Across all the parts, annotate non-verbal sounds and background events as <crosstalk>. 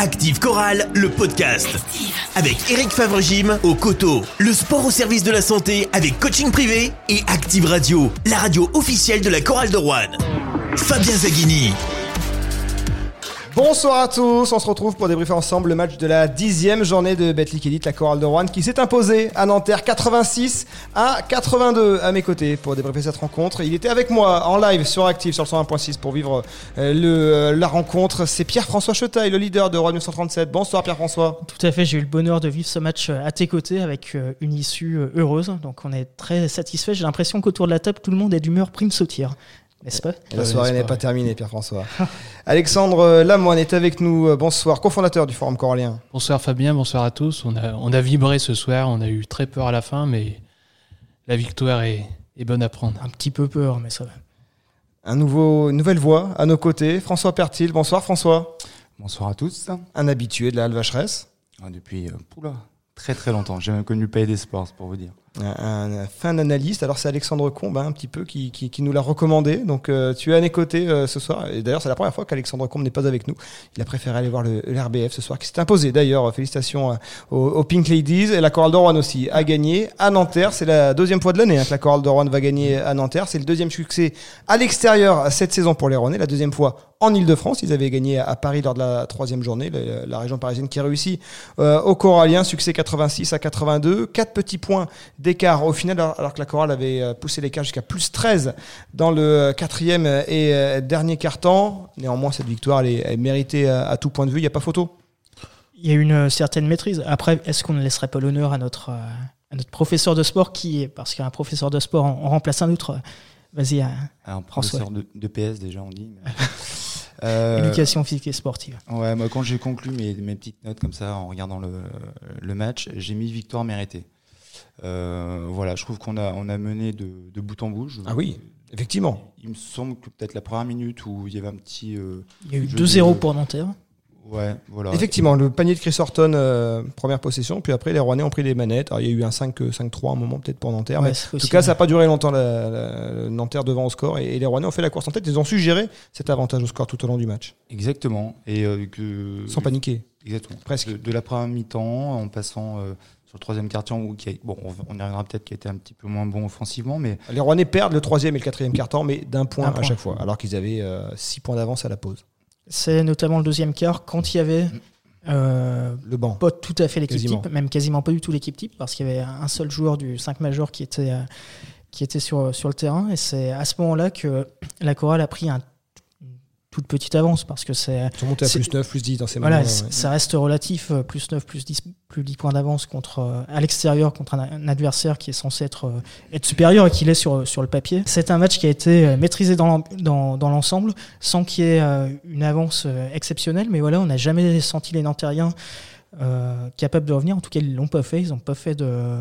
Active Chorale, le podcast. Avec Eric Favre-Gym au coteau. Le sport au service de la santé avec coaching privé. Et Active Radio, la radio officielle de la Chorale de Rouen. Fabien Zaghini. Bonsoir à tous, on se retrouve pour débriefer ensemble le match de la dixième journée de Betclic Elite, la chorale de Rouen, qui s'est imposée à Nanterre 86 à 82 à mes côtés pour débriefer cette rencontre. Il était avec moi en live sur Active sur le 101.6 pour vivre euh, le, euh, la rencontre. C'est Pierre-François Chetaille, le leader de Rouen 937. Bonsoir Pierre-François. Tout à fait, j'ai eu le bonheur de vivre ce match euh, à tes côtés avec une issue heureuse. Donc on est très satisfait. J'ai l'impression qu'autour de la table, tout le monde est d'humeur prime sautière. N'est-ce pas La soirée n'est pas terminée, Pierre-François. <laughs> Alexandre Lamoine est avec nous. Bonsoir, cofondateur du Forum Corallien. Bonsoir Fabien, bonsoir à tous. On a, on a vibré ce soir, on a eu très peur à la fin, mais la victoire est, est bonne à prendre. Un petit peu peur, mais ça va. Un nouveau, une nouvelle voix à nos côtés, François Pertil. Bonsoir François. Bonsoir à tous. Un habitué de la Halle-Vacheresse. Ah, depuis euh, poula, très très longtemps. J'ai même connu le Pays des Sports, pour vous dire un, fin analyste. Alors c'est Alexandre Combe hein, un petit peu qui, qui, qui nous l'a recommandé. Donc euh, tu es à mes côtés euh, ce soir. Et d'ailleurs c'est la première fois qu'Alexandre Combe n'est pas avec nous. Il a préféré aller voir le, l'RBF ce soir qui s'est imposé. D'ailleurs félicitations aux, aux, Pink Ladies et la Chorale d'Oran aussi a gagné à Nanterre. C'est la deuxième fois de l'année hein, que la Chorale d'Oran va gagner à Nanterre. C'est le deuxième succès à l'extérieur cette saison pour les Rouennais. La deuxième fois en Ile-de-France. Ils avaient gagné à Paris lors de la troisième journée, la, la région parisienne qui a réussi euh, au Corallien, succès 86 à 82, quatre petits points d'écart au final, alors que la Chorale avait euh, poussé l'écart jusqu'à plus 13 dans le quatrième et euh, dernier quart-temps. Néanmoins, cette victoire, elle est, elle est méritée à, à, tout point de vue, il n'y a pas photo. Il y a une certaine maîtrise. Après, est-ce qu'on ne laisserait pas l'honneur à notre, à notre professeur de sport qui, parce qu'un professeur de sport, on, on remplace un autre? Vas-y, un professeur de, de, PS déjà, on dit. <laughs> Euh, Éducation physique et sportive. Ouais, moi quand j'ai conclu mes, mes, petites notes comme ça en regardant le, le match, j'ai mis victoire méritée. Euh, voilà, je trouve qu'on a, on a mené de, de, bout en bout. Je, ah oui, effectivement. Il me semble que peut-être la première minute où il y avait un petit. Euh, il y a eu 2-0 de... pour Nanterre. Ouais, voilà. Effectivement, le panier de Chris Horton, euh, première possession, puis après les Rouennais ont pris les manettes. Alors, il y a eu un 5-3 à un moment peut-être pour Nanterre, ouais, mais en tout cas, ça n'a pas duré longtemps la, la, Nanterre devant au score et, et, les Rouennais ont fait la course en tête. Ils ont su gérer cet avantage au score tout au long du match. Exactement. Et euh, que sans paniquer. Exactement. Presque de, de la première mi-temps en passant. Euh, sur le troisième carton où qui a, bon on y reviendra peut-être qui a été un petit peu moins bon offensivement mais les Rouennais perdent le troisième et le quatrième carton mais d'un point à chaque fois alors qu'ils avaient euh, six points d'avance à la pause c'est notamment le deuxième quart quand il y avait euh, le banc. Pas tout à fait l'équipe type, même quasiment pas du tout l'équipe type, parce qu'il y avait un seul joueur du 5 majeur qui était, euh, qui était sur, sur le terrain. Et c'est à ce moment-là que la chorale a pris un toute petite avance parce que c'est. Ils sont montés à plus 9, plus 10 dans ces voilà, moments. Ouais. Ça reste relatif, plus 9, plus 10, plus 10 points d'avance contre, à l'extérieur contre un, un, adversaire qui est censé être, être supérieur et qui l'est sur, sur le papier. C'est un match qui a été maîtrisé dans, dans, dans l'ensemble sans qu'il y ait une avance exceptionnelle, mais voilà, on n'a jamais senti les Nantériens euh, capables de revenir. En tout cas, ils l'ont pas fait, ils n'ont pas fait de,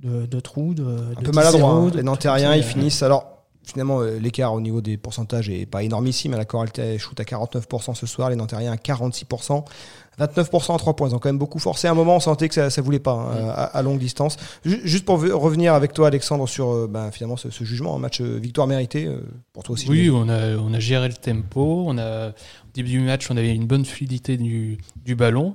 de, de trous. De, un peu maladroit. Hein. Les Nantériens, ils finissent. Alors, finalement, euh, l'écart au niveau des pourcentages est pas énormissime. La chorale shoot à 49% ce soir, les Nantériens à 46%. 29% à 3 points. Ils ont quand même beaucoup forcé. À un moment, on sentait que ça, ça voulait pas hein, à, à, longue distance. Juste pour revenir avec toi, Alexandre, sur euh, ben, finalement ce, ce, jugement, un match euh, victoire méritée pour toi aussi. Oui, on a, on a géré le tempo. On a, au début du match, on avait une bonne fluidité du, du ballon.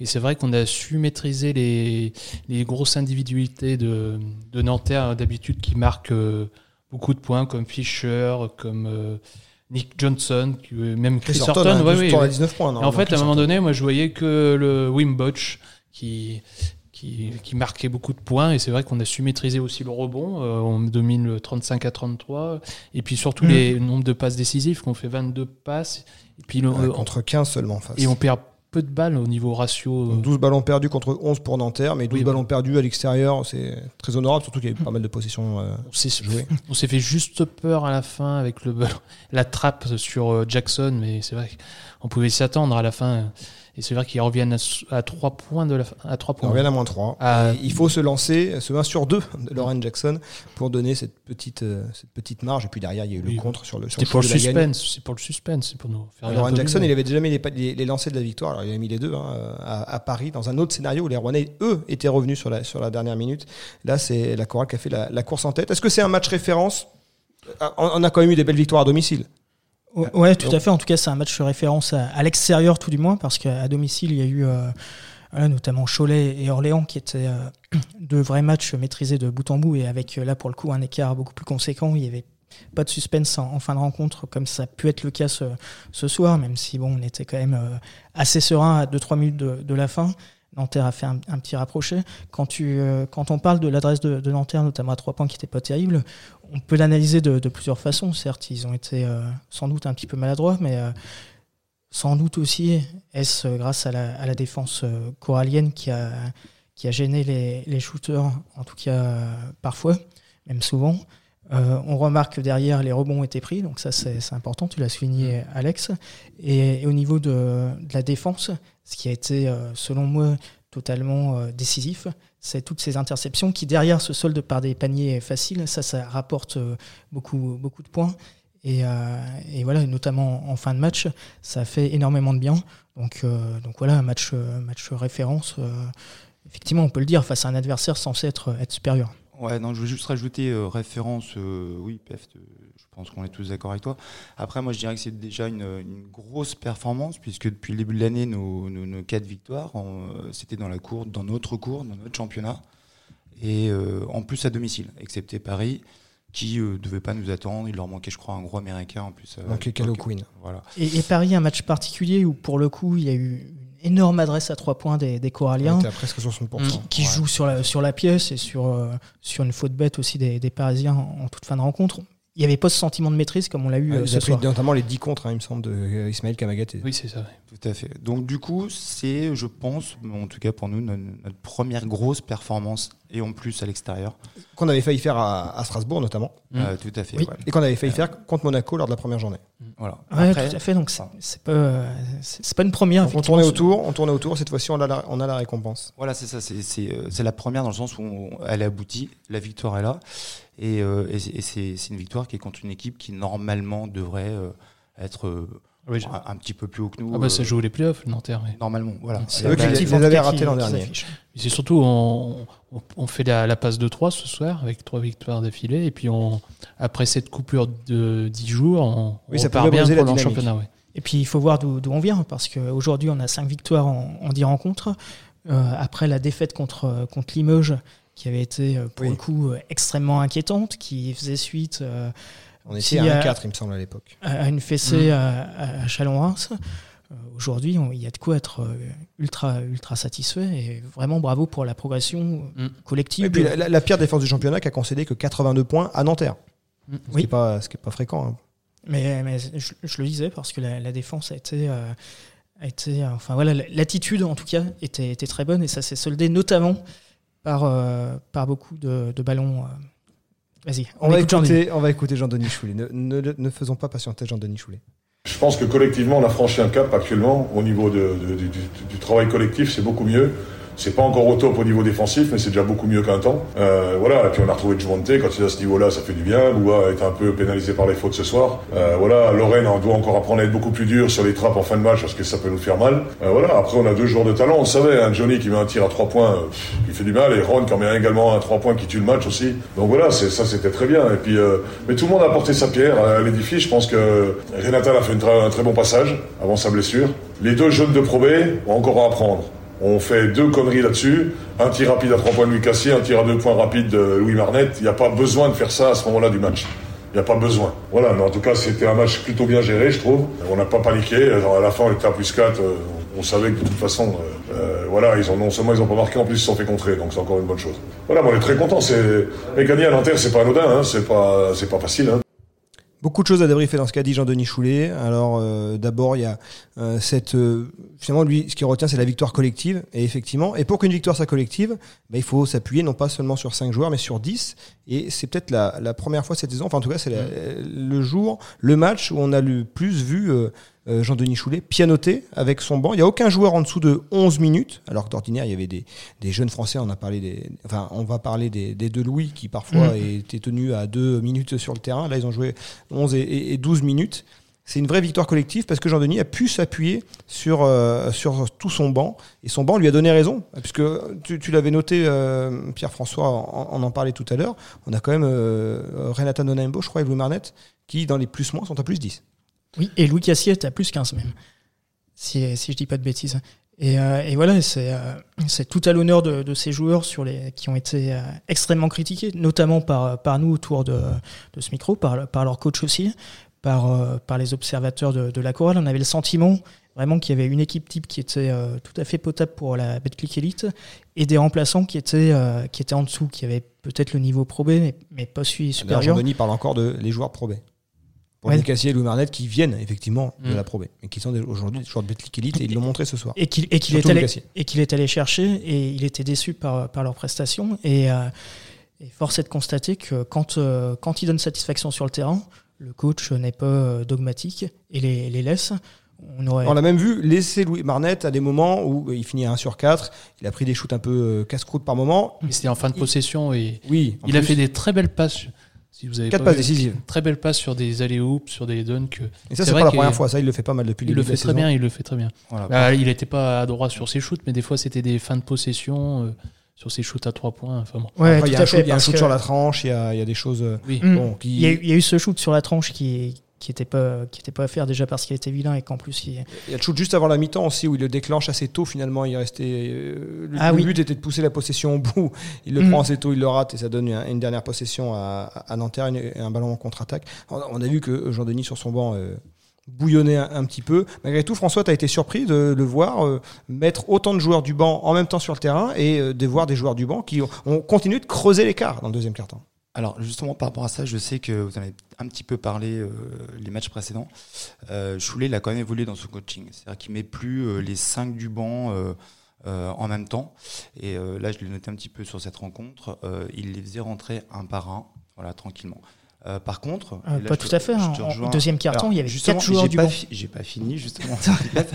Et c'est vrai qu'on a su maîtriser les, les grosses individualités de, de Nanterre, d'habitude, qui marquent beaucoup de points comme Fischer, comme euh, Nick Johnson, qui, même Chris, Chris Horton. Horton, ouais, ouais, 19 points, non, en fait, à un moment donné, moi, je voyais que le Wim Botch qui, qui, qui, marquait beaucoup de points. Et c'est vrai qu'on a su maîtriser aussi le rebond. Euh, on domine le 35 à 33. Et puis surtout mmh. les nombres de passes décisives, qu'on fait 22 passes. Et puis le, ouais, contre 15 seulement. Face. Et on perd peu de balles au niveau ratio. Donc 12 ballons perdus contre 11 pour Nanterre, mais 12 oui, ballons perdus à l'extérieur, c'est très honorable, surtout qu'il y a eu pas mal de possessions euh, jouées. <laughs> On s'est fait juste peur à la fin avec le ballon, <laughs> la trappe sur euh, Jackson, mais c'est vrai qu'on pouvait s'y attendre à la fin. Et c'est vrai qu'ils reviennent à, à 3 points de la à 3 points. Ils reviennent à moins 3. À... Il faut se lancer, ce 1 sur 2 de <laughs> Lauren Jackson pour donner cette petite, euh, cette petite marge. Et puis derrière, il y a eu le contre sur le C'était pour le suspense. C'est pour le suspense. C'est pour nous faire Lauren Jackson, il avait déjà mis les, les, les, lancers de la victoire. Alors, il a mis les deux hein, à, à, Paris dans un autre scénario où les Rouennais, eux, étaient revenus sur la, sur la dernière minute. Là, c'est la chorale qui a fait la, la course en tête. Est-ce que c'est un match référence? On a quand même eu des belles victoires à domicile Ouais, tout à fait. En tout cas, c'est un match référence à, l'extérieur, tout du moins, parce qu'à domicile, il y a eu notamment Cholet et Orléans, qui étaient <clears throat> deux vrais matchs maîtrisés de bout en bout, et avec là, pour le coup, un écart beaucoup plus conséquent. Il y avait pas de suspense en, fin de rencontre, comme ça a pu être le cas ce, soir, même si bon, on était quand même assez serein à 2-3 minutes de, la fin. Nanterre a fait un, petit rapproché. Euh, quand on parle de l'adresse de, Nanterre, notamment à trois points qui n'était pas terrible, on peut l'analyser de, plusieurs façons. Certes, ils ont été euh, sans doute un petit peu maladroits, mais euh, sans doute aussi est-ce grâce à la, défense corallienne qui a, qui a gêné les, les shooters, en tout cas parfois, même souvent. On remarque que derrière, les rebonds été pris, donc ça c'est important, tu l'as souligné Alex. Et, au niveau de, la défense, ce qui a été, euh, selon moi, totalement euh, décisif, c'est toutes ces interceptions qui, derrière, se soldent par des paniers faciles. Ça, ça rapporte euh, beaucoup, beaucoup de points. Et, voilà, notamment en fin de match, ça fait énormément de bien. Donc, voilà, un match, match référence. effectivement, on peut le dire, face à un adversaire censé être supérieur. Ouais, non, je veux juste rajouter référence, oui, PF, je pense qu'on est tous d'accord avec toi. Après, moi, je dirais que c'est déjà une, grosse performance, puisque depuis le début de l'année, nos, nos, quatre victoires, euh, c'était dans la cour, dans notre cours, dans notre championnat, et euh, en plus à domicile, excepté Paris, qui ne euh, devait pas nous attendre. Il leur manquait, je crois, un gros américain en plus. Donc, Calo Queen. Voilà. Et, et, Paris, un match particulier où, pour le coup, il y a eu énorme adresse à trois points des, des Coralliens. presque 60%. Qui, jouent sur la, sur la pièce et sur, sur une faute bête aussi des, des Parisiens en, toute fin de rencontre il n'y avait pas ce sentiment de maîtrise comme on l'a eu euh, ce soir. Notamment les 10 contre, hein, il me semble, de euh, Ismaël Kamagaté. Oui, c'est ça. Tout à fait. Donc du coup, c'est, je pense, en tout cas pour nous, notre, première grosse performance, et en plus à l'extérieur. Qu'on avait failli faire à, Strasbourg notamment. Euh, tout à fait. Et qu'on avait failli faire contre Monaco lors de la première journée. Voilà. Ouais, tout à fait. Donc c'est pas, c'est pas une première. on tournait autour, on tournait autour. Cette fois-ci, on a la, on a la récompense. Voilà, c'est ça. C'est la première dans le sens où elle aboutit, la victoire est là. Et, euh, c'est une victoire qui est contre une équipe qui normalement devrait euh, euh, un, petit peu plus haut que nous. Ah bah ça joue les playoffs, Nanterre. Normalement, voilà. C'est eux qui les avaient ratés l'an dernier. C'est surtout, on, on, fait la, passe de 3 ce soir avec trois victoires d'affilée. Et puis, on, après cette coupure de 10 jours, on, oui, ça part bien pour le championnat. Et puis, il faut voir d'où on vient, parce qu'aujourd'hui, on a 5 victoires en, en 10 rencontres. après la défaite contre, contre Limoges, qui avait été euh, pour le coup euh, extrêmement inquiétante, qui faisait suite. Euh, on était à 1-4, il me semble, à l'époque. À une fessée mmh. à, Chalon-Reims. Aujourd'hui, il y a de quoi être ultra, ultra satisfait et vraiment bravo pour la progression mmh. collective. Et puis la, pire défense du championnat qui a concédé que 82 points à Nanterre. Mmh. Ce, qui n'est pas, pas fréquent. Hein. Mais, mais je, le disais parce que la, défense a été, a été enfin voilà, l'attitude en tout cas était, était très bonne et ça s'est soldé notamment par, euh, par beaucoup de, de ballons. Euh. Vas-y, on, va écouter, on va écouter Jean-Denis Choulet. Ne, ne, ne, faisons pas patienter Jean-Denis Choulet. Je pense que collectivement, on a franchi un cap actuellement. Au niveau de, du, du, travail collectif, c'est beaucoup mieux. C'est pas encore au top au niveau défensif, mais c'est déjà beaucoup mieux qu'un temps. Euh, voilà, et puis on a retrouvé Juventus quand il est à ce niveau-là, ça fait du bien. Loua est un peu pénalisé par les fautes ce soir. Euh, voilà, Lorraine doit encore apprendre à être beaucoup plus dur sur les trappes en fin de match parce que ça peut nous faire mal. Euh, voilà, après on a deux joueurs de talent, on savait, hein, Johnny qui met un tir à trois points qui fait du mal, et Ron qui en met également un trois points qui tue le match aussi. Donc voilà, ça c'était très bien. Et puis, mais tout le monde a apporté sa pierre à l'édifice. Je pense que Renata a fait un très bon passage avant sa blessure. Les deux jeunes de Pro ont encore à apprendre. On fait deux conneries là-dessus. Un tir rapide à trois points de Louis un tir à deux points rapide de Louis Marnette. Il n'y a pas besoin de faire ça à ce moment-là du match. Il n'y a pas besoin. Voilà, mais en tout cas, c'était un match plutôt bien géré, je trouve. On n'a pas paniqué. À la fin, on était à plus 4. Euh, on savait que de toute façon, euh, euh, voilà, ils ont, non seulement ils n'ont pas marqué, en plus ils se sont fait contrer. Donc c'est encore une bonne chose. Voilà, on est très contents. Mais gagner à Nanterre, c'est pas anodin. Hein, c'est pas, pas facile. Hein. Beaucoup de choses à débriefer dans ce qu'a dit Jean-Denis Choulet. Alors euh, d'abord, il y a euh, cette euh, finalement lui, ce qui retient, c'est la victoire collective. Et effectivement, et pour qu'une victoire soit collective, bah, il faut s'appuyer non pas seulement sur 5 joueurs, mais sur 10. Et c'est peut-être la, la, première fois cette saison, enfin en tout cas, c'est mmh. le jour, le match où on a le plus vu euh, Jean-Denis Choulet, pianoté avec son banc. Il n'y a aucun joueur en dessous de 11 minutes, alors que d'ordinaire, il y avait des, des, jeunes Français, on, a parlé des, enfin, on va parler des, des deux Louis qui parfois mmh. étaient tenus à 2 minutes sur le terrain. Là, ils ont joué 11 et, 12 minutes. C'est une vraie victoire collective parce que Jean-Denis a pu s'appuyer sur, euh, sur tout son banc et son banc lui a donné raison. Puisque tu, tu l'avais noté, euh, Pierre-François, on, en parlait tout à l'heure. On a quand même Renata Nonaimbo, je crois, et Louis Marnette qui, dans les plus-moins, sont à plus 10. Oui, et Louis Cassier était à plus 15 même, si, si je dis pas de bêtises. Et, euh, et voilà, c'est euh, c'est tout à l'honneur de, de, ces joueurs sur les, qui ont été euh, extrêmement critiqués, notamment par, par nous autour de, de ce micro, par, par leur coach aussi, par, par les observateurs de, de, la chorale. On avait le sentiment vraiment qu'il y avait une équipe type qui était tout à fait potable pour la Betclic Elite et des remplaçants qui étaient, qui étaient en dessous, qui avaient peut-être le niveau Pro B, mais, mais pas suivi supérieur. Jean-Denis parle encore de les joueurs Pro B pour ouais. Cassier et Louis Marnet qui viennent effectivement de la Pro B et qui sont aujourd'hui des joueurs de Betclic Elite et ils l'ont montré ce soir. Et qu'il est, qu est, allé, et qu'il est allé chercher et il était déçu par, par leurs prestations et, euh, et force est de constater que quand, euh, quand il donne satisfaction sur le terrain, le coach n'est pas dogmatique et les, les laisse. On, aurait... on l'a même vu laisser Louis Marnet à des moments où il finit à 1 sur 4, il a pris des shoots un peu euh, casse-croûte par moment. Mais c'était en fin de possession et oui, il plus. a fait des très belles passes. Si vous avez Quatre passes décisives. Très belle passe sur des allées hoops, sur des dunks. Et ça, c'est pas la première fois. Ça, il le fait pas mal depuis il le fait très bien. Il le fait très bien. Voilà, bah, il n'était pas à droit sur ses shoots, mais des fois, c'était des fins de possession. Euh, sur ses shoots à trois points. Enfin bon. ouais, Après, il y a un, shoot, il y a un shoot que... sur la tranche, il y a, il y a des choses. Oui. Bon, qui... il, y a, il, y a, eu ce shoot sur la tranche qui, qui était pas qui était pas à faire déjà parce qu'il était vilain et qu'en plus il... il y a le shoot juste avant la mi-temps aussi où il le déclenche assez tôt finalement. Il restait euh, le, ah, le oui. but était de pousser la possession au bout. Il le mmh. prend assez tôt il le rate et ça donne une, une dernière possession à, à Nanterre et un ballon en contre-attaque. On a vu que Jean-Denis sur son banc euh, bouillonnait un, un, petit peu. Malgré tout François tu as été surpris de le voir euh, mettre autant de joueurs du banc en même temps sur le terrain et euh, de voir des joueurs du banc qui ont, ont continué de creuser l'écart dans le deuxième quart-temps alors justement par rapport à ça, je sais que vous en avez un petit peu parlé euh, les matchs précédents. Euh, Choulet, il a quand même évolué dans son coaching. C'est-à-dire qu'il met plus euh, les 5 du banc euh, en même temps. Et là, je l'ai noté un petit peu sur cette rencontre. il les faisait rentrer un par un, voilà, tranquillement. Euh, par contre, euh, pas tout à fait. Hein. Au deuxième carton, Alors, il y avait quatre joueurs du pas banc. J'ai pas fini justement.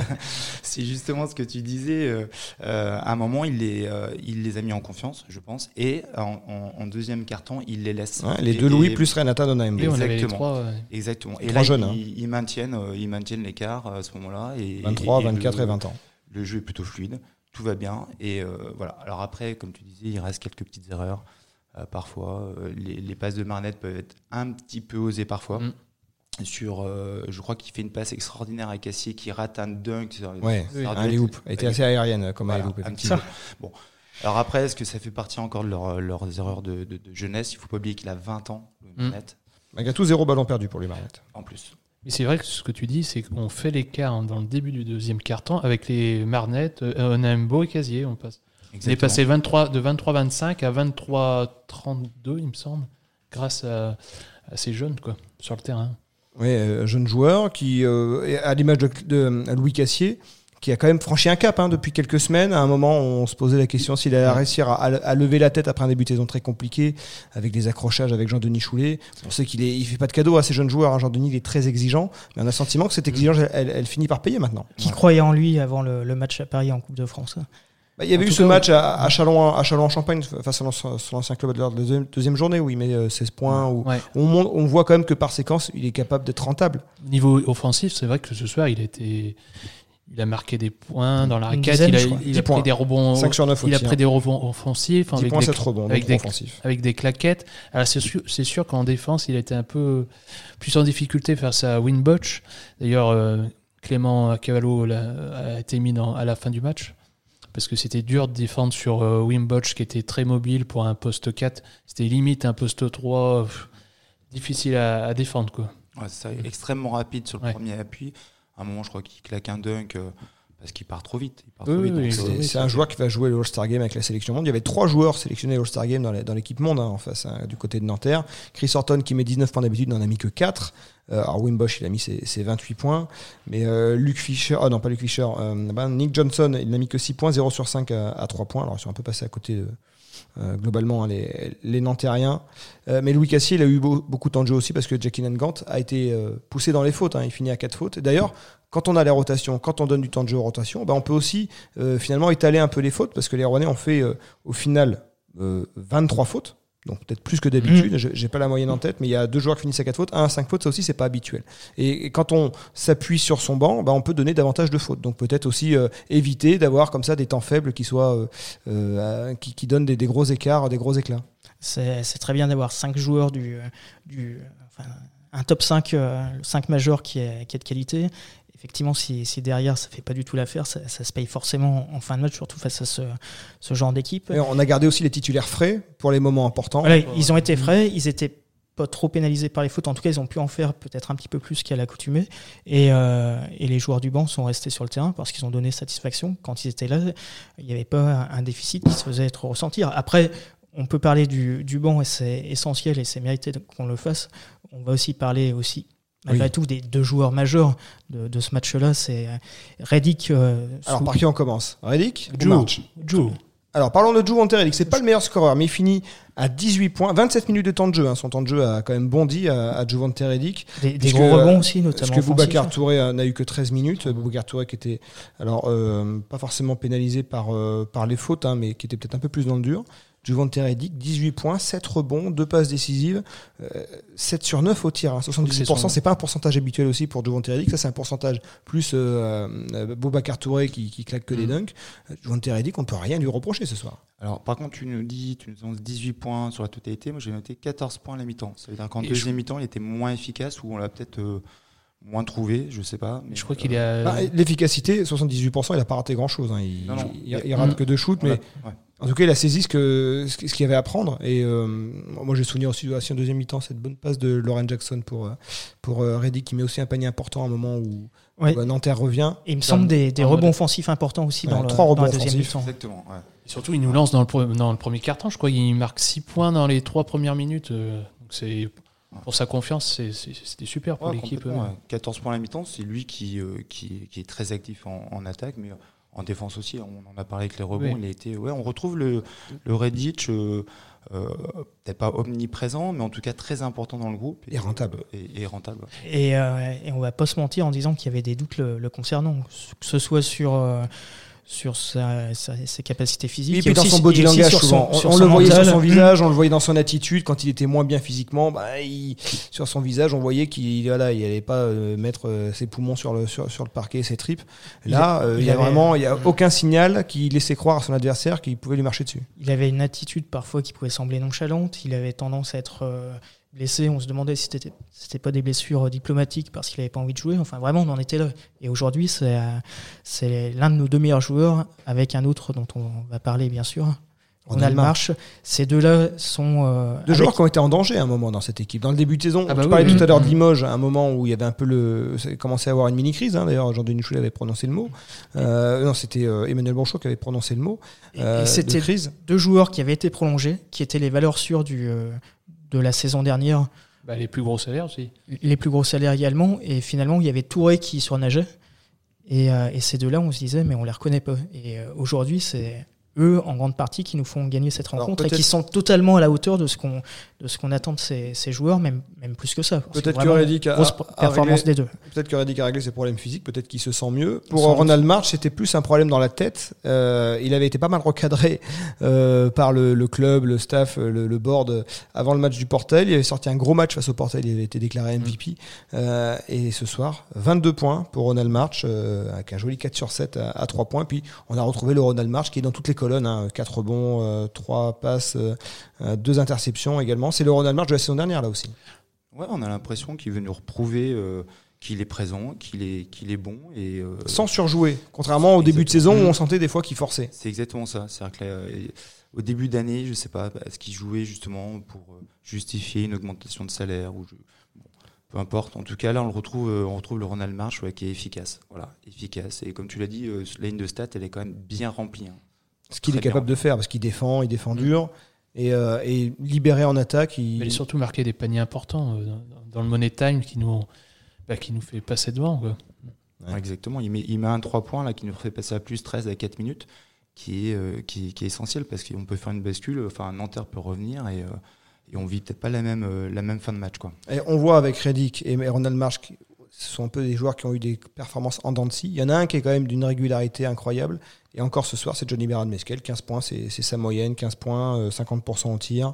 <laughs> c'est justement ce que tu disais. Euh, à un moment, il les, euh, il les a mis en confiance, je pense, et en, en, en deuxième carton, il les laisse. Ouais, les et, deux Louis et, plus Renata Donaim. Exactement. Trois, ouais. Exactement. Et là, jeunes, ils, hein. ils, maintiennent, ils maintiennent l'écart à ce moment-là. 23, 24 le, et 20 ans. Le jeu est plutôt fluide, tout va bien. Et voilà. Alors après, comme tu disais, il reste quelques petites erreurs. Euh, parfois. Euh, les, les, passes de Marnette peuvent être un petit peu osées parfois. Mm. Sur, euh, je crois qu'il fait une passe extraordinaire à Cassier qui rate un dunk. Ouais, un hoop. Elle était assez aérienne comme voilà, un petit peu. Bon. Alors après, est-ce que ça fait partie encore de leur, leurs erreurs de, de, de jeunesse? Il faut pas oublier qu'il a 20 ans, Marnette. Mm. Malgré tout, zéro ballon perdu pour lui, Marnette. En plus. Mais c'est vrai que ce que tu dis, c'est qu'on fait l'écart dans le début du deuxième quart-temps avec les Marnettes, euh, et Casier. On passe. Exactement. Il est passé 23, de 23-25 à 23-32, il me semble, grâce à, à, ces jeunes quoi, sur le terrain. Oui, euh, jeune joueur qui, euh, à l'image de, de, Louis Cassier, qui a quand même franchi un cap hein, depuis quelques semaines. À un moment, on se posait la question s'il allait réussir à, à, lever la tête après un début de saison très compliqué, avec des accrochages avec Jean-Denis Choulet. On sait qu'il il fait pas de cadeaux à ces jeunes joueurs. Hein. Jean-Denis, il est très exigeant, mais on a le sentiment que cette exigence, elle, elle finit par payer maintenant. Qui ouais. croyait en lui avant le, le, match à Paris en Coupe de France bah, il y avait en eu ce cas, match à, à Chalon, à Chalon en Champagne face à l'ancien club de la deuxième, deuxième journée où il met euh, 16 points. Où ouais. on, on, voit quand même que par séquence, il est capable d'être rentable. Niveau offensif, c'est vrai que ce soir, il était. Il a marqué des points dans la raquette, il a, il a pris des rebonds, 5 sur 9 il aussi, a pris hein. des rebonds offensifs, avec, points, des, rebonds, avec, des, offensifs. avec des claquettes. C'est sûr, qu'en défense, il était un peu plus en difficulté face à Winbotch. D'ailleurs, euh, Clément Cavallo a été mis dans, à la fin du match parce que c'était dur de défendre sur euh, Wimbotch qui était très mobile pour un poste 4. C'était limite un poste 3, pff, difficile à, à, défendre. Quoi. Ouais, ça, extrêmement rapide sur le ouais. premier appui. À un moment, je crois qu'il claque un dunk. Euh, parce qu'il part trop vite. Part oui, trop vite oui, c'est un joueur qui va jouer le All-Star Game avec la sélection monde. Il y avait trois joueurs sélectionnés All-Star Game dans l'équipe monde hein, en face hein, du côté de Nanterre. Chris Horton qui met 19 points d'habitude n'en a mis que 4. Euh, alors Wimbosh il a mis ses, ses 28 points. Mais euh, Luc Fischer, oh non pas Luc Fischer, euh, ben Nick Johnson il n'a mis que 6 points, 0 sur 5 à, à 3 points. Alors ils sont un peu passés à côté de, globalement hein, les, les Nantériens. Euh, mais Louis Cassier, il a eu beau, beaucoup de temps de jeu aussi parce que Jackie Gant a été euh, poussé dans les fautes. Hein, il finit à 4 fautes. D'ailleurs, quand on a les rotations, quand on donne du temps de jeu aux rotations, bah on peut aussi euh, finalement étaler un peu les fautes parce que les Rouennais ont fait au final 23 fautes donc peut-être plus que d'habitude. Mmh. J'ai pas la moyenne en tête, mais il y a deux joueurs qui finissent à 4 fautes, un à 5 fautes, ça aussi c'est pas habituel. Et, et, quand on s'appuie sur son banc, bah, on peut donner davantage de fautes. Donc peut-être aussi euh, éviter d'avoir comme ça des temps faibles qui soient euh, euh, qui, qui, donnent des, des, gros écarts, des gros éclats. C'est très bien d'avoir 5 joueurs du, du enfin, un top 5, 5 majeur qui est, qui est de qualité. Effectivement, si, si derrière ça fait pas du tout l'affaire, ça, ça, se paye forcément en fin de match, surtout face à ce, ce genre d'équipe. On a gardé aussi les titulaires frais pour les moments importants. Voilà, ils ont été frais, ils étaient pas trop pénalisés par les fautes. En tout cas, ils ont pu en faire peut-être un petit peu plus qu'à l'accoutumée. Et, euh, et les joueurs du banc sont restés sur le terrain parce qu'ils ont donné satisfaction. Quand ils étaient là, il n'y avait pas un déficit qui se faisait être ressentir. Après, on peut parler du, du banc et c'est essentiel et c'est mérité qu'on le fasse. On va aussi parler aussi malgré oui. tout des deux joueurs majeurs de, de ce match-là. C'est Reddick. Euh, Alors par qui on commence? Reddick. Joe. Alors parlons de Joe Reddick. C'est pas le meilleur scoreur, mais il finit à 18 points, 27 minutes de temps de jeu. Hein. Son temps de jeu a quand même bondi à, à Jovante Reddick. Des, des gros rebonds aussi, notamment. Parce que Boubacar Touré n'a eu que 13 minutes? Boubacar Touré qui était alors euh, pas forcément pénalisé par, euh, par les fautes, hein, mais qui était peut-être un peu plus dans le dur. Juvante Reddick, 18 points, 7 rebonds, 2 passes décisives, euh, 7 sur 9 au tir. Hein. 78%, c'est pas un pourcentage habituel aussi pour Juvante Reddick. Ça, c'est un pourcentage plus euh, euh, Boubacar Touré qui, qui claque que Mm. des dunks. Juvante Reddick, on peut rien lui reprocher ce soir. Alors, par contre, tu nous dis, tu nous annonces 18 points sur la totalité. Moi, j'ai noté 14 points à la mi-temps. Ça veut dire qu'en deuxième mi-temps, il était moins efficace ou on l'a peut-être euh, moins trouvé, je sais pas. Mais Je crois euh, qu'il. Bah, L'efficacité, 78%, il a pas raté grand-chose. Hein. Il, Non, non. il, il rate Mm. que deux shoots, mais ouais. En tout cas, il a saisi ce que ce qu'il y avait à prendre. Et euh, moi, j'ai souvenir aussi, aussi en deuxième mi-temps cette bonne passe de Lauren Jackson pour euh, pour euh, Reddick qui met aussi un panier important à un moment où, Ouais. où, Nanterre revient. Et il me semble des, des dans- rebonds offensifs importants aussi Ouais, dans, le, trois dans rebonds la deuxième offensifs. mi-temps. Exactement. ouais. Et surtout, il nous lance dans le, dans le premier carton. Je crois qu'il marque 6 points dans les 3 premières minutes. donc c'est pour sa confiance, c'était super pour Ouais, l'équipe. complètement, euh. ouais. 14 points à la mi-temps, c'est lui qui, euh, qui, qui est très actif en, en attaque, mais en défense aussi. On en a parlé avec les rebonds. Oui. Il a été, ouais, on retrouve le, le Redditch, euh, euh, peut-être pas omniprésent, mais en tout cas très important dans le groupe. Et rentable. Et, et rentable. Et, euh, et on va pas se mentir en disant qu'il y avait des doutes le, le concernant, que ce soit sur, euh, sur sa, sa- ses capacités physiques, Et et puis dans aussi- son body langage, sur souvent. son- on le voyait mental. sur son visage, on le voyait dans son attitude. Quand il était moins bien physiquement, bah, il- sur son visage, on voyait qu'il voilà, il allait pas euh, mettre euh, ses poumons sur le, sur, sur le parquet, ses tripes. Là, Il- euh, il, y a avait- vraiment il y a aucun signal qui laissait croire à son adversaire qu'il pouvait lui marcher dessus. Il avait une attitude parfois qui pouvait sembler nonchalante. Il avait tendance à être euh, blessé. On se demandait si c'était c'était pas des blessures euh, diplomatiques parce qu'il avait pas envie de jouer. Enfin, vraiment, on en était là. Et aujourd'hui, c'est euh, c'est l'un de nos deux meilleurs joueurs avec un autre dont on va parler bien sûr. Ronald March. Ces deux-là sont euh, Deux avec- joueurs qui ont été en danger à un moment dans cette équipe. Dans le début de saison, Ah bah tu oui, parlais oui. tout à l'heure de Mm. Limoges, à un moment où il y avait un peu le. Ça commençait à avoir une mini-crise. Hein, D'ailleurs, Jean-Denis Choulet avait prononcé le mot. Euh, non, c'était euh, Emmanuel Bonchot qui avait prononcé le mot. et- et de c'était crise. deux joueurs qui avaient été prolongés, qui étaient les valeurs sûres du, de la saison dernière, Bah, les plus gros salaires aussi. les plus gros salaires également. Et finalement, il y avait Touré qui surnageait. Et, euh, et ces deux-là, on se disait, mais on les reconnaît pas. Et euh, aujourd'hui, c'est eux, en grande partie, qui nous font gagner cette Alors, rencontre et qui sont totalement à la hauteur de ce qu'on de ce qu'on attend de ces, ces joueurs, même, même plus que ça. Peut-être que vraiment, Reddick a- grosse a performance réglé- des deux. Peut-être que Reddick a réglé ses problèmes physiques, peut-être qu'il se sent mieux. Pour Sans. Ronald March, c'était plus un problème dans la tête. Euh, il avait été pas mal recadré euh, par le, le club, le staff, le, le board euh, avant le match du Portel. Il avait sorti un gros match face au Portel, il avait été déclaré MVP. Euh, et ce soir, 22 points pour Ronald March, euh, avec un joli 4 sur 7 à, à 3 points. Puis on a retrouvé le Ronald March qui est dans toutes les colonnes, hein, 4 rebonds, euh, 3 passes, euh, 2 interceptions également. C'est le Ronald March de la saison dernière là aussi. Ouais, on a l'impression qu'il veut nous reprouver euh, qu'il est présent, qu'il est, qu'il est bon. Et, euh, Sans surjouer, contrairement au début de saison où on sentait des fois qu'il forçait. C'est exactement ça. C'est-à-dire que là, euh, au début d'année, je sais pas, est-ce qu'il jouait justement pour euh, justifier une augmentation de salaire ou je- bon, peu importe. En tout cas, là, on le retrouve, euh, on retrouve le Ronald March ouais, qui est efficace. Voilà, efficace. Et comme tu l'as dit, euh, la ligne de stats, elle est quand même bien remplie. hein. Ce qu'il est capable bien. de faire, parce qu'il défend, il défend dur. Et, euh, et libéré en attaque, il, Mais il a surtout marqué des paniers importants euh, dans, dans le Money Time qui nous, bah, qui nous fait passer devant. Quoi. Ouais. Exactement. Il met, il met un 3 points là, qui nous fait passer à plus 13 à 4 minutes, qui est, euh, qui, qui est essentiel parce qu'on peut faire une bascule. Enfin, Nanterre peut revenir et, euh, et on vit peut-être pas la même, euh, la même fin de match. Quoi. Et on voit avec Reddick et Ronald Marsh, ce sont un peu des joueurs qui ont eu des performances en dents de scie. Il y en a un qui est quand même d'une régularité incroyable. Et encore ce soir, c'est Johnny Berard Mesquel. 15 points, c'est sa moyenne. 15 points, euh, 50% au tir.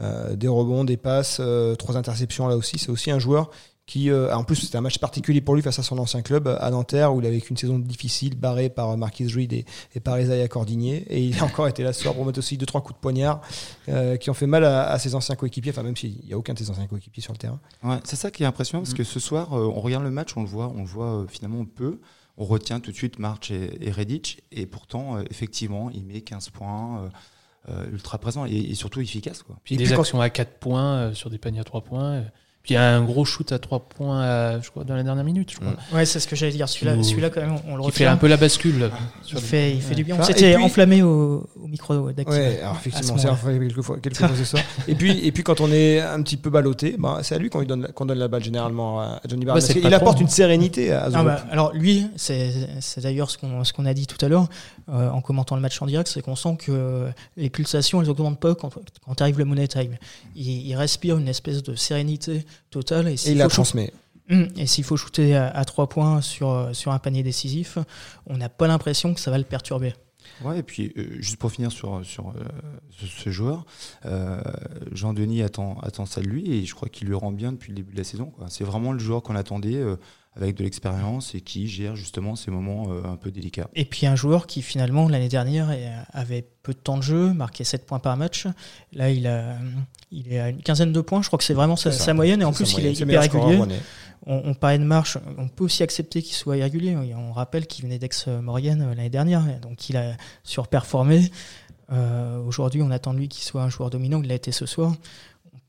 Euh, des rebonds, des passes, euh, trois interceptions là aussi. C'est aussi un joueur qui, euh, en plus, c'était un match particulier pour lui face à son ancien club à Nanterre, où il avait vécu une saison difficile, barrée par Marquis Reed et, et par Isaiah Cordinier. Et il a encore été là ce soir pour mettre aussi deux, trois coups de poignard euh, qui ont fait mal à, à ses anciens coéquipiers, enfin, même s'il n'y a aucun de ses anciens coéquipiers sur le terrain. Ouais, c'est ça qui est impressionnant, parce que ce soir, euh, on regarde le match, on le voit, on le voit euh, finalement peu. On retient tout de suite March et, et Redic, et pourtant, euh, effectivement, il met 15 points. euh, euh, ultra présent et, et surtout efficace quoi. Puis Et des puis quand- actions à 4 points euh, sur des paniers à 3 points. Puis il y a un gros shoot à 3 points, je crois, dans la dernière minute, je crois. Ouais, c'est ce que j'allais dire. Celui-là, Ou- celui-là quand même, on le Qui fait retient. un peu la bascule. là, Il le- fait, il fait du bien. Enfin, On s'était puis- enflammé au, au micro d'actif. Ouais, alors effectivement, À ce c'est moment-là. arrivé quelques fois, quelques fois ce soir. Et puis, et puis quand on est un petit peu ballotté, bah, c'est à lui qu'on donne, qu'on donne la balle généralement à Johnny Barnes. Ouais, c'est patron, apporte hein. une sérénité à Non, Zoro. bah, alors lui, c'est c'est d'ailleurs ce qu'on ce qu'on a dit tout à l'heure euh, en commentant le match en direct, c'est qu'on sent que les pulsations, elles augmentent pas quand, quand arrive le money time. Il, il respire une espèce de sérénité totale et il la transmet. Hum, et s'il faut shooter à, trois points sur, euh, sur un panier décisif, on n'a pas l'impression que ça va le perturber. Ouais, et puis euh, juste pour finir sur, sur euh, ce, ce joueur, euh, Jean-Denis attend, attend ça de lui et je crois qu'il lui rend bien depuis le début de la saison. C'est vraiment le joueur qu'on attendait euh, avec de l'expérience et qui gère justement ces moments euh, un peu délicats. Et puis un joueur qui finalement l'année dernière est- avait peu de temps de jeu, marquait 7 points par match. Là, il, a, il est à une quinzaine de points. Je crois que c'est vraiment sa, C'est ça. sa moyenne. Et en plus, il est C'est le hyper régulier. On, on parlait de marche. On peut aussi accepter qu'il soit irrégulier. On rappelle qu'il venait d'ex-Maurienne euh, l'année dernière. Donc il a surperformé. Euh, Aujourd'hui, on attend de lui qu'il soit un joueur dominant. Il l'a été ce soir.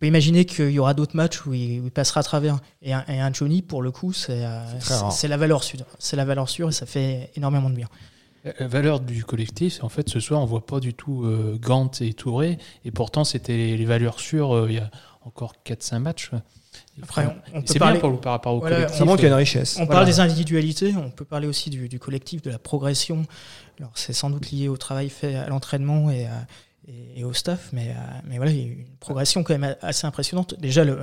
On peut imaginer qu'il y aura d'autres matchs où il, où il passera à travers. Et un, et un Johnny, pour le coup, c'est euh, c'est la valeur sûre. C'est la valeur sûre et ça fait énormément de bien. La valeur du collectif, c'est en fait ce soir, on voit pas du tout euh, Gant et Touré, et pourtant c'était les, les valeurs sûres euh, il y a encore 4-5 matchs. Après, on, on peut c'est parler. pour, par rapport au Voilà, collectif. Ça montre qu'il y a une richesse. On Voilà. parle des individualités, on peut parler aussi du, du collectif, de la progression. Alors c'est sans doute lié au travail fait à l'entraînement et, à- et, et au staff, mais, euh, mais voilà, il y a eu une progression quand même assez impressionnante. Déjà, le,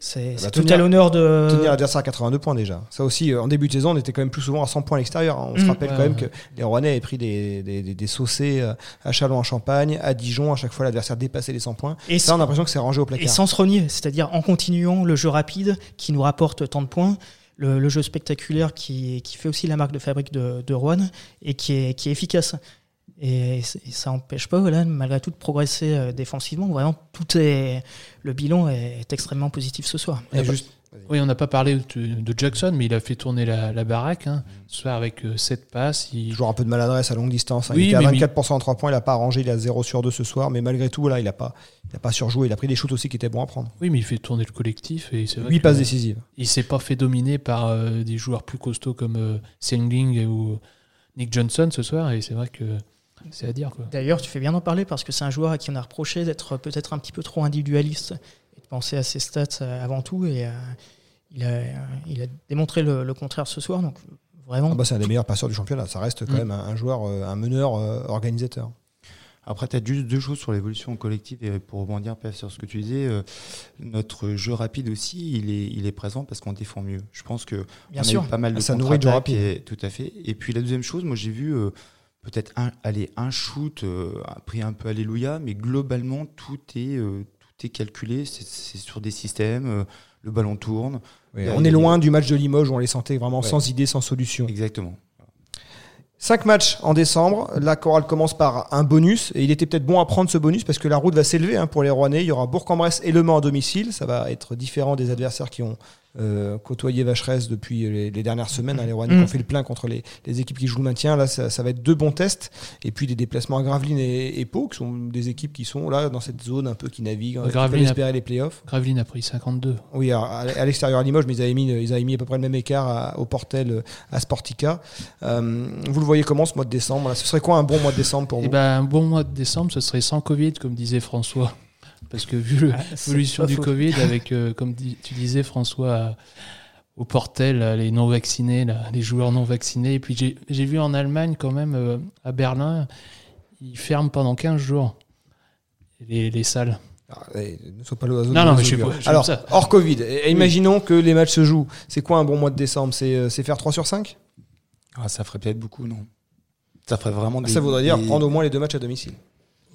c'est bah, tout à l'honneur de. Tenir l'adversaire à 82 points déjà. Ça aussi, euh, en début de saison, on était quand même plus souvent à 100 points à l'extérieur. hein. On se Mm. rappelle Ouais, quand même ouais. que les Rouennais avaient pris des, des, des, des saucés euh, à Châlons en Champagne, à Dijon. À chaque fois, l'adversaire dépassait les 100 points. et, Ça, on a l'impression que c'est rangé au et placard. sans se renier, c'est-à-dire en continuant le jeu rapide qui nous rapporte tant de points. Le, le jeu spectaculaire qui, qui fait aussi la marque de fabrique de, de Rouen et qui est, qui est efficace. Et, ça n'empêche pas, voilà, malgré tout, de progresser euh, défensivement. Vraiment, tout est, le bilan est, est extrêmement positif ce soir. Et juste, Oui, on n'a pas parlé de, Jackson, mais il a fait tourner la, la baraque. Hein. Ce soir, avec 7 passes, il, toujours un peu de maladresse à longue distance. hein. Oui, il était à mais- 24% en 3 points. Il n'a pas arrangé. Il a 0 sur 2 ce soir. Mais malgré tout, là, il n'a pas, il a pas surjoué. Il a pris des shoots aussi qui étaient bons à prendre. oui, mais il fait tourner le collectif. Et c'est vrai 8 que- passes décisives. Il s'est pas fait dominer par euh, des joueurs plus costauds comme euh, Sengling ou Nick Johnson ce soir, et c'est vrai que c'est à dire. Quoi. D'ailleurs, tu fais bien d'en parler parce que c'est un joueur à qui on a reproché d'être peut-être un petit peu trop individualiste et de penser à ses stats euh, avant tout. Et euh, il, a, euh, il a démontré le, le contraire ce soir. Donc, vraiment, Ah bah, c'est un des meilleurs passeurs du championnat. Ça reste quand Mm. même un, un joueur, un meneur euh, organisateur. Après, tu as juste deux choses sur l'évolution collective et pour rebondir sur ce que tu disais, euh, notre jeu rapide aussi, il est, il est présent parce qu'on défend mieux. Je pense que bien on sûr. a eu pas mal de ça nourrit le jeu rapide. et- Tout à fait. Et puis la deuxième chose, moi j'ai vu euh, peut-être un, allez, un shoot euh, pris un peu alléluia, mais globalement tout est, euh, tout est calculé. C'est sur des systèmes, euh, le ballon tourne. Oui, on est loin du match de Limoges où on les sentait vraiment Ouais. sans idée, sans solution. Exactement. Cinq matchs en décembre. La chorale commence par un bonus. Et il était peut-être bon à prendre ce bonus parce que la route va s'élever hein, pour les Rouennais. Il y aura Bourg-en-Bresse et Le Mans à domicile. Ça va être différent des adversaires qui ont euh, côtoyé Vacheresse depuis les, les dernières semaines. hein, les Rouennais Mm. ont fait le plein contre les, les équipes qui jouent le maintien. Là, ça, ça va être deux bons tests. Et puis des déplacements à Gravelines et, et Pau, qui sont des équipes qui sont là dans cette zone un peu qui naviguent, qui Gravelines espérer les playoffs. Gravelines a pris 52. Oui, à, à l'extérieur à Limoges, mais ils avaient mis, ils avaient mis à peu près le même écart à- au Portel euh, à Sportica. Euh, vous le voyez comment ce mois de décembre là Ce serait quoi un bon mois de décembre pour Et vous? ben, un bon mois de décembre, ce serait sans Covid, comme disait François. Parce que vu le- Ah, l'évolution du faux. Covid, avec, euh, comme tu disais, François, au Portel, là, les non-vaccinés, les joueurs non-vaccinés. Et puis j'ai vu en Allemagne, quand même, euh, à Berlin, ils ferment pendant 15 jours les, les salles. Ah, eh, Ne sois pas l'oiseau. Non, de non, nos mais je suis pas- je suis Alors, ça. hors Covid, et- et imaginons que les matchs se jouent. C'est quoi un bon mois de décembre? C'est euh, faire 3 sur 5 Ah, ça ferait peut-être beaucoup, non? Ça ferait vraiment des. Ça voudrait dire des- prendre au moins les deux matchs à domicile.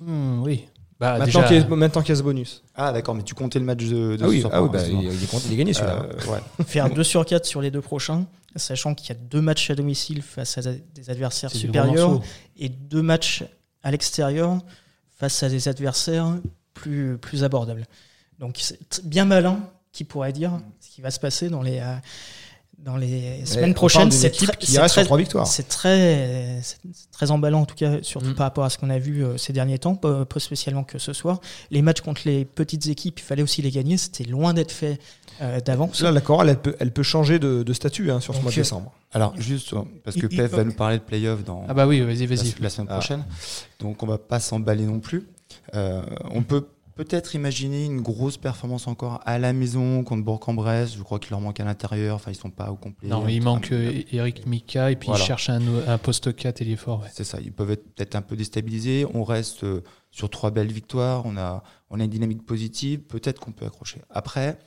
Hmm, oui. Bah, Maintenant déjà, qu'il y, a- maintenant qu'il y a ce bonus. Ah d'accord, mais tu comptais le match de, de Ah oui, ce soir, ah oui, bah, il, est, content- il est gagné celui-là. Euh, ouais. <laughs> Faire 2 sur 4 sur les deux prochains, sachant qu'il y a deux matchs à domicile face à des adversaires supérieurs et deux matchs à l'extérieur face à des adversaires plus, plus abordables. Donc c'est bien malin qui pourrait dire ce qui va se passer dans les, euh, dans les semaines prochaines. C'est très, qui c'est reste sur très- trois victoires. c'est très, c'est c'est très emballant en tout cas, surtout Mm. par rapport à ce qu'on a vu euh, ces derniers temps, pas, pas spécialement que ce soir. Les matchs contre les petites équipes, il fallait aussi les gagner. C'était loin d'être fait euh, d'avance. Là, la chorale, elle peut, elle peut changer de, de statut hein, sur ce Donc, mois de euh, décembre. Alors juste euh, parce que Pef va nous parler de playoff dans Ah bah oui, vas-y, la, vas-y. la semaine Ah. prochaine, donc on va pas s'emballer non plus. Euh, on peut peut-être imaginer une grosse performance encore à la maison contre Bourg-en-Bresse. Je crois qu'il leur manque à l'intérieur. Enfin, ils sont pas au complet. Non, il manque euh, Eric Mika et puis Voilà. il cherche un, un poste 4 et fort. Ouais. C'est ça, ils peuvent être peut-être un peu déstabilisés. On reste euh, sur trois belles victoires, on a, on a une dynamique positive, peut-être qu'on peut accrocher. Après,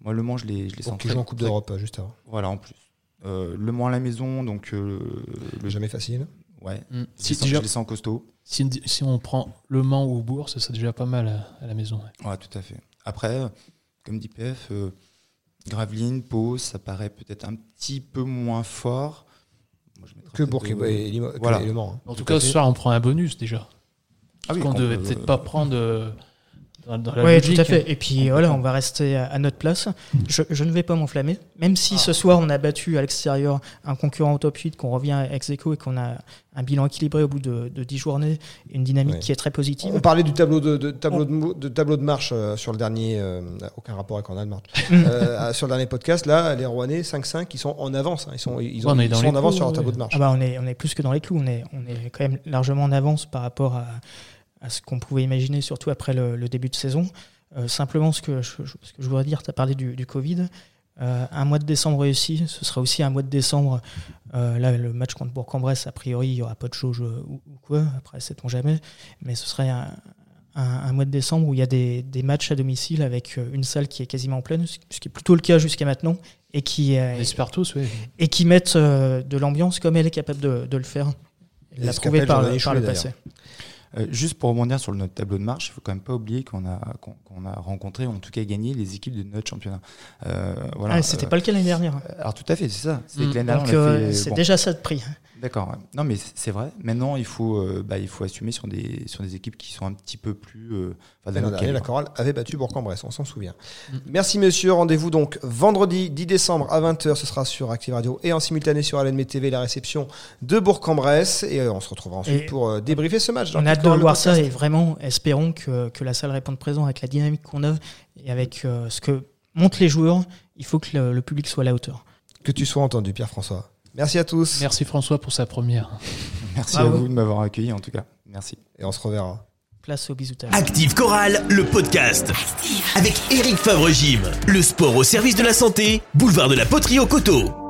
moi, Le Mans, je les, je les sens en Coupe d'Europe euh, juste avant. Voilà, en plus. Euh, le Mans à la maison, donc euh, le, Jamais facile. ouais, Mm. je Si, les sens- je les sens costauds. Si, si on prend Le Mans ou Bourg, ça serait déjà pas mal à, à la maison. ouais. Ouais, tout à fait. Après, euh, comme dit PF, euh, Gravelines, Pau, ça paraît peut-être un petit peu moins fort. Moi, je mettrais Que Bourg euh, et, que voilà. Le Mans. hein. En tout cas, ce soir, on prend un bonus déjà. Ah oui, qu'on qu'on devait peut- peut-être pas prendre euh, dans, dans la Oui, logique. tout à fait. Et puis voilà, on va rester à, à notre place. Je, je ne vais pas m'enflammer. Même si Ah. ce soir on a battu à l'extérieur un concurrent au top 8, qu'on revient ex aequo et qu'on a un bilan équilibré au bout de, de 10 journées, une dynamique Ouais. qui est très positive. On parlait du tableau de, de- tableau de, tableau de marche euh, sur le dernier, euh, aucun rapport avec. <laughs> Mm. Euh, sur le dernier podcast, là, les Rouennais 5-5, ils sont en avance. hein. Ils sont, ils ont, on ils sont en avance sur leur tableau de marche. Ah bah on est, on est plus que dans les clous. On est, on est quand même largement en avance par rapport à, à ce qu'on pouvait imaginer, surtout après le, le début de saison. Euh, simplement, ce que je, je- ce que je voudrais dire, tu as parlé du, du Covid. Euh, un mois de décembre réussi, ce sera aussi un mois de décembre. euh, là, le match contre Bourg-en-Bresse, a priori, il n'y aura pas de jauge ou, ou quoi. Après, sait-on jamais. Mais ce serait un, un- un mois de décembre où il y a des, des matchs à domicile avec une salle qui est quasiment pleine, ce qui est plutôt le cas jusqu'à maintenant, et qui, On espère tous, oui. et qui mettent de l'ambiance comme elle est capable de, de le faire. Elle l'a prouvé par, par le passé. Euh, juste pour rebondir sur notre tableau de marche, il faut quand même pas oublier qu'on a, qu'on qu'on a rencontré, en tout cas gagné, les équipes de notre championnat. Euh, voilà. Ah, C'était Euh, pas le cas l'année dernière. Alors tout à fait, c'est ça. C'est Mm. que dernière, Donc a euh, fait- c'est bon, déjà ça de prix. D'accord. ouais. Non, mais c'est vrai. Maintenant, il faut, euh, bah, il faut assumer sur des, sur des équipes qui sont un petit peu plus. euh, enfin, autre dernier, la chorale avait battu Bourg-en-Bresse, on s'en souvient. Mm. Merci monsieur, rendez-vous donc vendredi 10 décembre à 20h, ce sera sur Active Radio et en simultané sur LNM TV, la réception de Bourg-en-Bresse. Et euh, on se retrouvera ensuite Et pour euh, débriefer ce match. dans On a hâte de voir ça et vraiment espérons que, que la salle réponde présent avec la dynamique qu'on a et avec euh, ce que montrent les joueurs. Il faut que le, le public soit à la hauteur. Que tu sois entendu, Pierre-François. Merci à tous Merci François pour sa première. <laughs> Merci Bravo. à vous de m'avoir accueilli, en tout cas. Merci. et on se reverra. Place au bisoutage. Active Chorale, le podcast. Avec Eric Favre-Gym. Le sport au service de la santé, boulevard de la Poterie au Coteau.